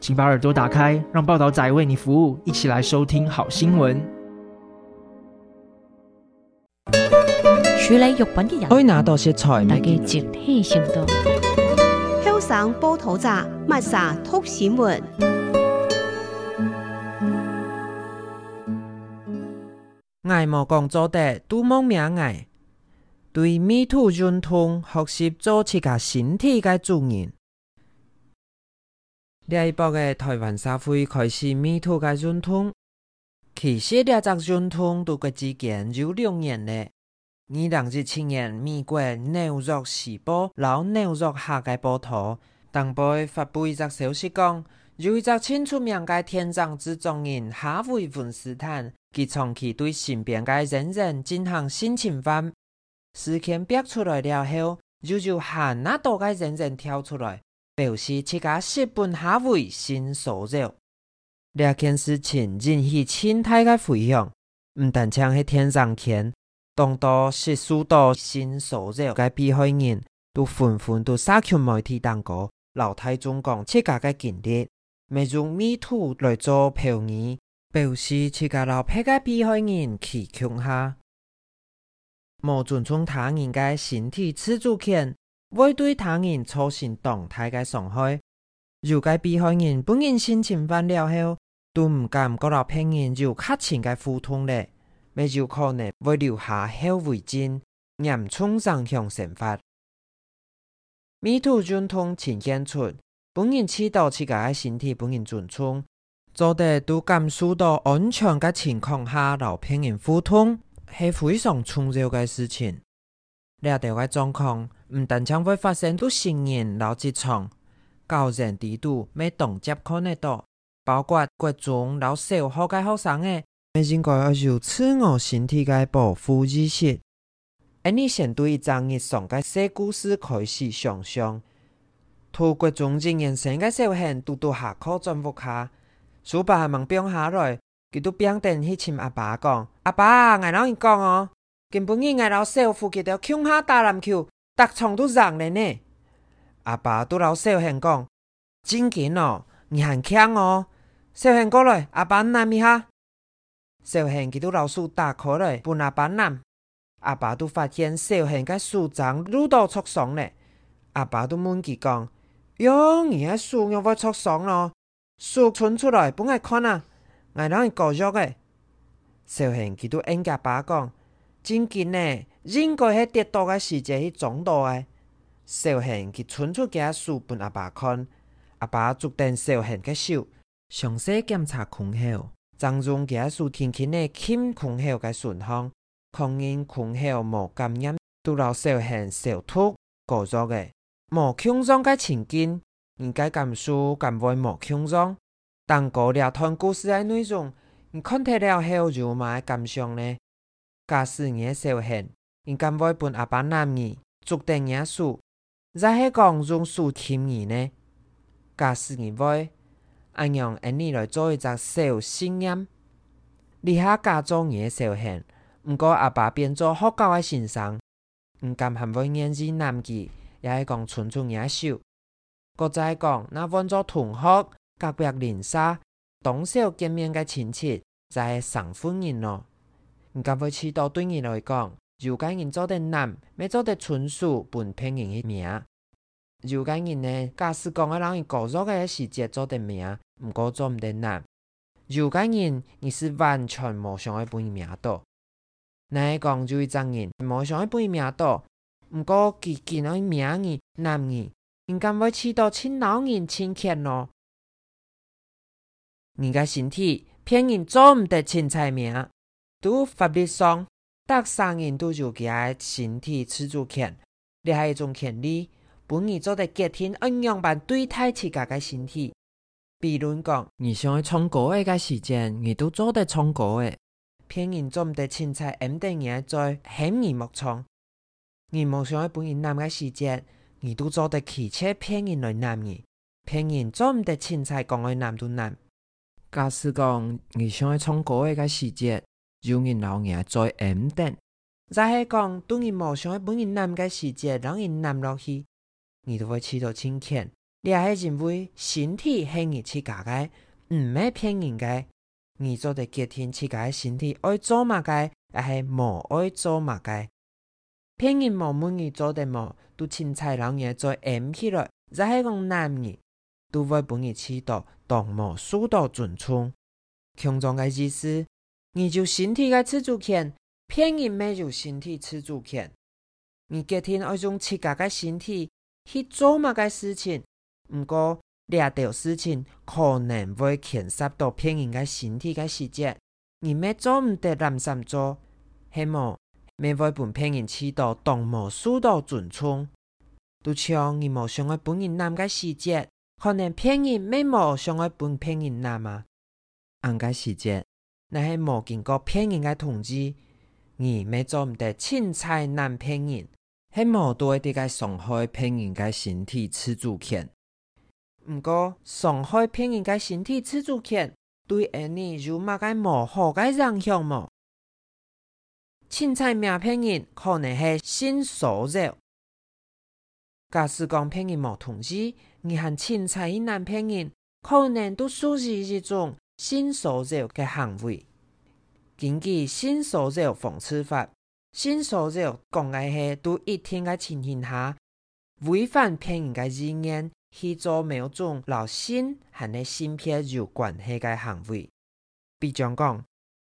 请把耳朵打开，让报道仔为你服务，一起来收听好新闻。处理肉品嘅人，可以拿到食材，大家集体行动。香省煲土炸，麦撒突新闻。爱莫讲做的，都莫名爱。对 Me Too 运动学习做自家身体嘅主人。这一波嘅台湾社会开始 Me Too 嘅运动，其实呢只运动都个之间有两年咧。二零一七年，美国纽约时报、老纽约下嘅报道，当报发布一则消息讲，有一只新出名嘅天葬之中人哈维·温斯坦。佢长期对身边嘅人人进行性侵犯，事件爆出来了后，就就喊那多个人人跳出来，表示自家日本哈维性骚扰。这件事情引起千大嘅回响，唔但将系天上天，当多是受到性骚扰嘅被害人都纷纷都社群媒体当过，老太中讲自家嘅经历，未用 MeToo 来做表现。表示自家老派个被害人去强下，无尊重他人嘅身体自主权，会对他人造成动态嘅伤害。如果被害人本人性侵犯了后，都唔敢个老派人就客情嘅互动咧，咪就可能会留下后遗症，严重影响生活。MeToo 运动呈现出本人知道自家嘅身体本人尊重。做得都感受到安全嘅情况下，留别人互动系非常重要嘅事情。呢条嘅状况唔但将会发生到成人老职场，高人低度未同接可能到，包括国中老小学嘅学生诶，未应该要有自我身体嘅保护意识。而你先对一张日常嘅小故事开始想象，图国中经验生嘅小孩读读下课转屋下。书包还变下来，佢都变电去亲阿爸讲：阿爸，我老你讲哦，根本日我老小夫妻都要穷下打篮球，打床都让了呢。阿爸都老小汉讲：真紧哦，你很强哦。小汉过来，阿爸揽一下。小汉佢都老鼠打开来，不阿爸揽。阿爸都发现小汉个手掌撸到挫伤了。阿爸都问佢讲：哟，你个手又会挫伤咯？书存出来，不爱看啊！爱让伊教育个。小贤佢都应甲爸讲，真紧呢，应该系跌倒个时节去撞到个。小贤佢存出个书，本阿爸看，阿爸捉定小贤个手，详细检查胸口，当中个书轻轻的轻胸口个损伤，确认胸口无感染，都让小贤小吐过咗个，无胸中个情景。应该感受感会无轻松，但过了段故事的内容，你看睇了后有乜感想呢？假使你小孩，应该会本阿爸男儿做定嘢书，再系讲用书听你呢？假使你会，按样按你来做一只小实验，你下假装你小孩，唔过阿爸变做学校嘅先生，唔敢还会念字难记，也系讲纯纯嘢书。个再讲，那换做同学、隔壁邻舍、当小见面嘅亲戚，就系上欢迎咯。唔敢会知道对你来讲，如果人做得难，咪做得纯属本拼人嘅名。如果人呢，假使讲要让人过咗嘅时节做得名，唔过做唔得难。如果人你是完全无想去本名到，那讲就一张人无想去本名到，唔过佢见到名义男儿。应该会吃到亲老人亲切咯。人家身体骗人做唔得亲菜名，都法律上，得三人都有佢身体自主权，你系一种权利，本人做得决定，按样办对待自家嘅身体。比如讲，你想要唱歌的个时间，你都做得唱歌的；骗人做唔得凊彩 M 等嘢在嫌你莫从。你冇想要本人男个时间，你都做得汽车骗人来男你；骗人做唔得凊彩讲爱男都难。假使讲你想要唱歌的个时间，有人老爷在 M 等，再系讲当你冇想要本人男个时间，让人男落去，你都会起到侵权。你系认为身体系你自家嘅，唔系骗人嘅。你做得决定自家嘅身体爱做乜嘅，还是无爱做乜嘅。骗人无问你做得冇，都凊彩让人再 M 起来，再系讲男人，都会帮你起到当冇受到尊重。强壮嘅意思，你就身体嘅自主权，骗人没有身体自主权。你决定爱用自家个身体去做乜嘅事情。毋过，俩条事情可能会牵涉到骗人个身体个细节，你咩做唔得，难三做，系么？咩会本骗人起到当无受到尊重，都像你冇想爱本人男个细节，可能骗人咩冇想爱本骗人男啊？按个细节，那系冇经过骗人嘅通知，你咩做唔得，凊彩男骗人，系冇对啲嘅伤害骗人嘅身体自主权。唔过，伤害骗人嘅身体自主权，对你有乜个无好嘅影响么？凊彩命骗人，可能系性骚扰。假使讲骗人无通知，你还凊彩一男骗人，可能都属于一种性骚扰嘅行为。根据性骚扰防治法，性骚扰讲嘅系对一定嘅情形下，违反骗人嘅意愿。去做某种劳性含的性别有关系嘅行为，比如讲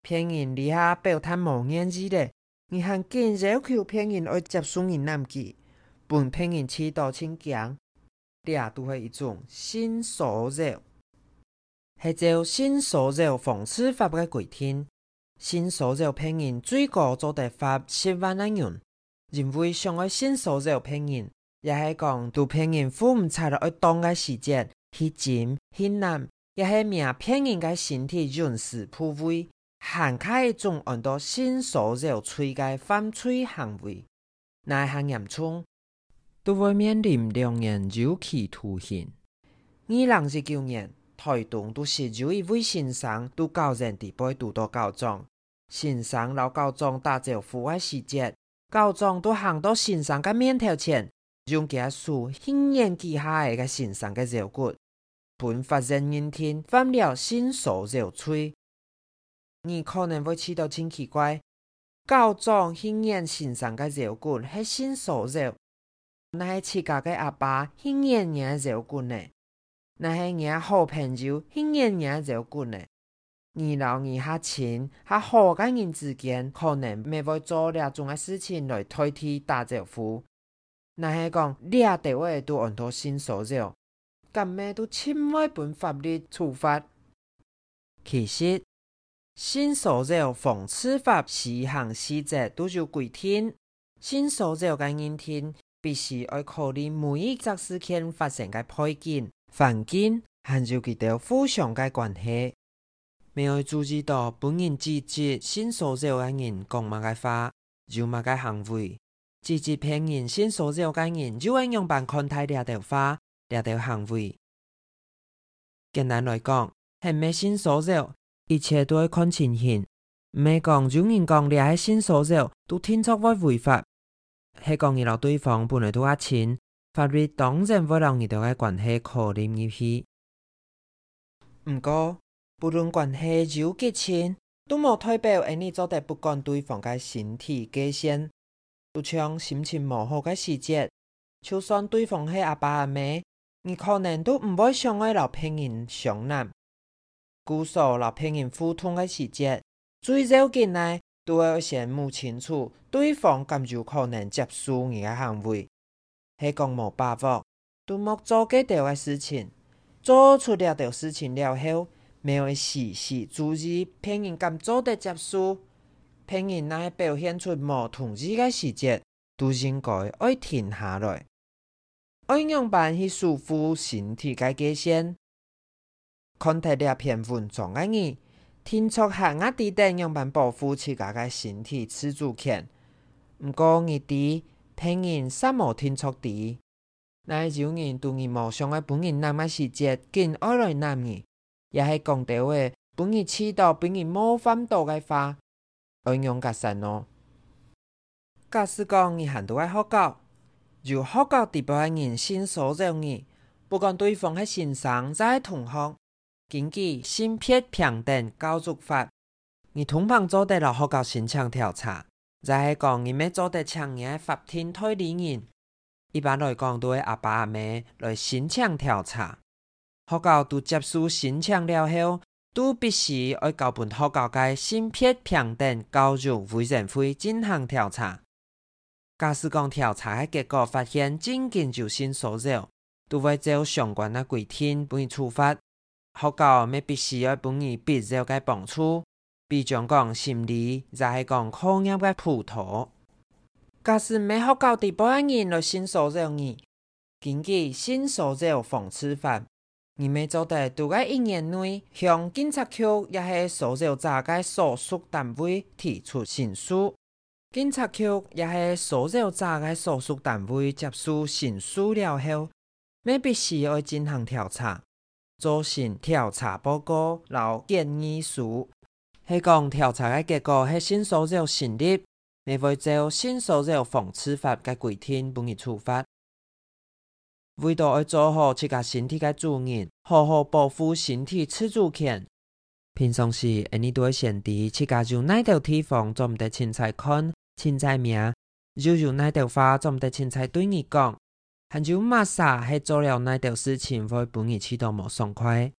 骗人底下表态无言之的，你还坚要求骗人而接受人男记，本骗人气到清强，俩都系一种性骚扰。系照性骚扰防治法嘅规定，性骚扰骗人最高做得罚十万元，认为伤害性骚扰骗人。也系讲，都骗人付唔出来，爱当个时间去禁去男，也系命骗人嘅身体隐私部位，行开一种很多性骚扰罪嘅犯罪行为，那系严重，都会面临两年有期徒刑。二零一九年，台东都是有一位先生都教人地被堵到告状，先生老告状打招呼嘅时节，告状都行到先生个面头前。用假树轻眼记下嘅先生个肉骨，本法人认定犯了性骚扰罪。你可能会觉得真奇怪，告状显眼先生个肉骨系性骚扰，那系自家嘅阿爸显眼眼肉骨呢？那系你好朋友显眼眼肉骨呢？你老你哈亲哈好嘅人之间，可能未会做两种个事情来代替打招呼。那些讲，俩地位都很多性骚扰，咁咩都千万本法律处罚。其实，性骚扰防司法施行细则都就规定，性骚扰嘅认定必须要考虑每一则事件发生嘅背景、环境，还有佢哋互相嘅关系。未有注意到本人直接性骚扰嘅人讲乜嘅话，做乜嘅行为。直接骗人性骚扰嘅人，就会用办看待俩条话、俩条行为。简单来讲，系咩性骚扰，一切都要看情形。唔系讲有人讲俩系性骚扰，都听作会违法。系讲你老对方本来都阿亲，法律当然会让你哋嘅关系考虑入去。唔过，不论关系有几亲，都冇代表你做得不管对方嘅身体界线。就像心情无好嘅时节，就算对方系阿爸阿妈，你可能都唔会想爱老骗人相男。姑嫂老骗人互通嘅时节，最要紧呢，都要先摸清楚对方敢有可能接受你嘅行为，系讲无把握，都莫做几条嘅事情。做出了条事情了后，没有时时注意骗人敢做得接受。骗人来表现出无同意嘅时节，都应该爱停下来，爱用办去束缚身体嘅界限。看睇了篇文章嘅你，听出下压地点样办保护自家嘅身体自主权。毋过你哋骗人三无听出啲，那就人对你无想爱本人那么时节，紧爱来男儿，也系讲到话本人知道本人冇犯到嘅话，爱用个神咯。假使讲你很多爱学教，就学教地步嘅人先所着你，不管对方系先生，再同学。根据性别平等教育法，你通常做得了学校现场调查，再系讲你咩做得强嘅法庭推理人，一般来讲都会阿爸阿妈来申请调查。学校都接受申请了后，都必须要交本学校嘅性别平等教育委员会进行调查。假使讲调查嘅结果发现真件就性骚扰，都会照相关嘅规定予处罚。学校咪必须要本人必要嘅帮助，比如讲心理，就系讲课业嘅辅导。假使没学校的保安人来性骚扰你，根据性骚扰防治法，你们做得都喺一年内向警察局也系骚扰者嘅所属单位提出申诉，警察局也系骚扰者嘅所属单位接受申诉了后，咪必须要进行调查。做成调查报告，然后建议书，系讲调查嘅结果系性骚扰成立，未会照性骚扰防治法嘅规定予以处罚。为咗要做好自家身体嘅主人，好好保护身体自主权。平常时，你都会先知自家就哪条地方做唔得凊彩看、凊彩命，就就哪条话做唔得凊彩对你讲。很少马莎系做了那条事情会本你气到无爽快，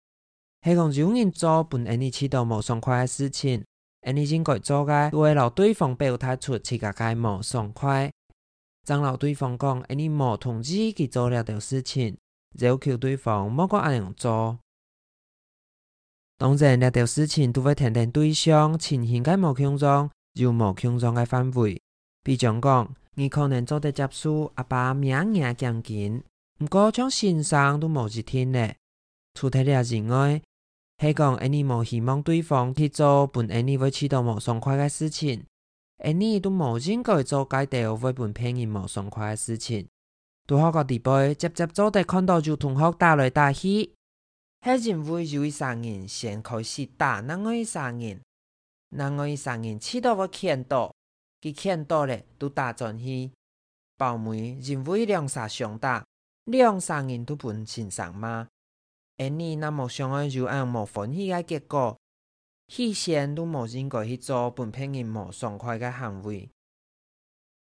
系讲有人做本你气到无爽快嘅事情，你应该做嘅为了对方表达出自家嘅无爽快，将老对方讲你无通知佢做了条事情，要求对方莫个按样做。当然，那条事情都会听听对象情形嘅无强壮，就无强壮嘅范围，比如讲。你可能做得接受阿爸名言讲紧，不过将先生都冇一听呢。除咗了之外，系讲你冇希望对方去做本你会气到冇爽快嘅事情，你都冇应该做该条会本骗人冇爽快嘅事情。到学个地步，接接做得看到就同学打来打去，系认为有一三人先开始打那个一三人，那个一三人气到我看到。佢看到咧，都打转去。包妹认为两杀相打，两三人都本身上嘛。而你那么想爱就按无欢喜嘅结果，起先都无应该去做本骗人无爽快个行为。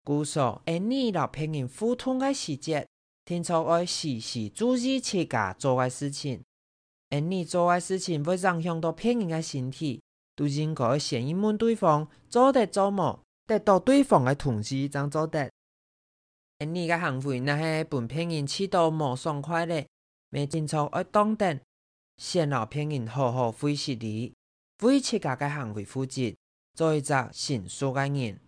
故说，而你老骗人互通嘅时节，听错爱时时注意自家做嘅事情。而你做嘅事情会影响到骗人嘅身体，都应该先问对方做得做冇。得到对方的同意，才做得。你个行为那些本骗人气到无爽快咧，没清楚要当等，先让骗人好好会识你，为自家嘅行为负责，做一个成熟嘅人。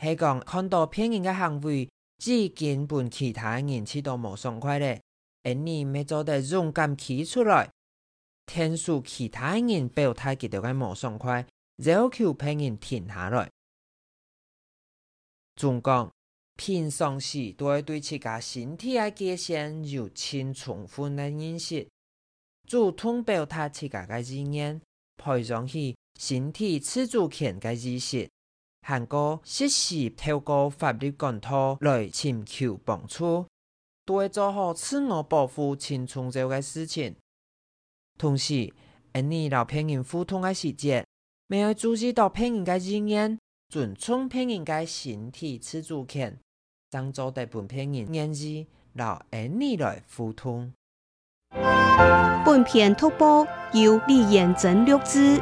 系讲看到骗人嘅行为，只见本其他人气到无爽快咧，你没做得勇敢企出来，天数其他人表态佢哋嘅无爽快，要求骗人停下来。总讲，平常时都会对自家身体嘅界限有清充分的认识，主动表达自家的意愿，培养起身体自主权的意识，还个适时透过法律管道来寻求帮助，都会做好自我保护、清创造嘅事情。同时，你老骗人互通的时节，没有注意到骗人的意愿。尊崇平应该形体次主权漳州的本片人演技老安尼来互通。本片突播由李彦真录制。